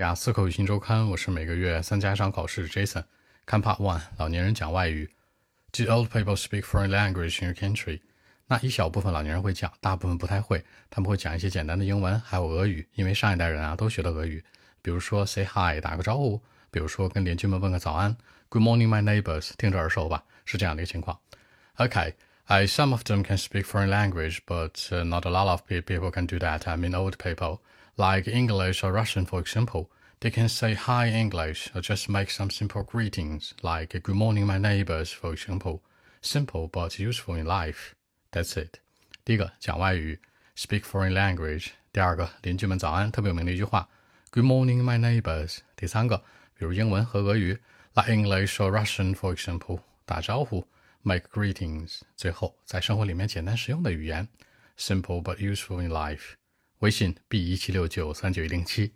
雅思口语新周刊，我是每个月参加一场考试，Jason。看 Part One，老年人讲外语。Do old people speak foreign language in your country？那一小部分老年人会讲，大部分不太会。他们会讲一些简单的英文，还有俄语，因为上一代人啊都学的俄语。比如说 say hi，打个招呼；比如说跟邻居们问个早安，Good morning, my neighbors。听着耳熟吧？是这样的一个情况。OK，Okay，I some of them can speak foreign language, but not a lot of people can do that. I mean old people. Like English or Russian, for example, they can say hi in English or just make some simple greetings, like good morning, my neighbors, for example. Simple but useful in life. That's it. 第一个讲外语，speak foreign language。第二个，邻居们早安，特别有名的一句话，Good morning, my neighbors。第三个，比如英文和俄语，like English or Russian, for example，打招呼 ，make greetings。最后，在生活里面简单实用的语言，simple but useful in life。微信 b 一七六九三九一零七。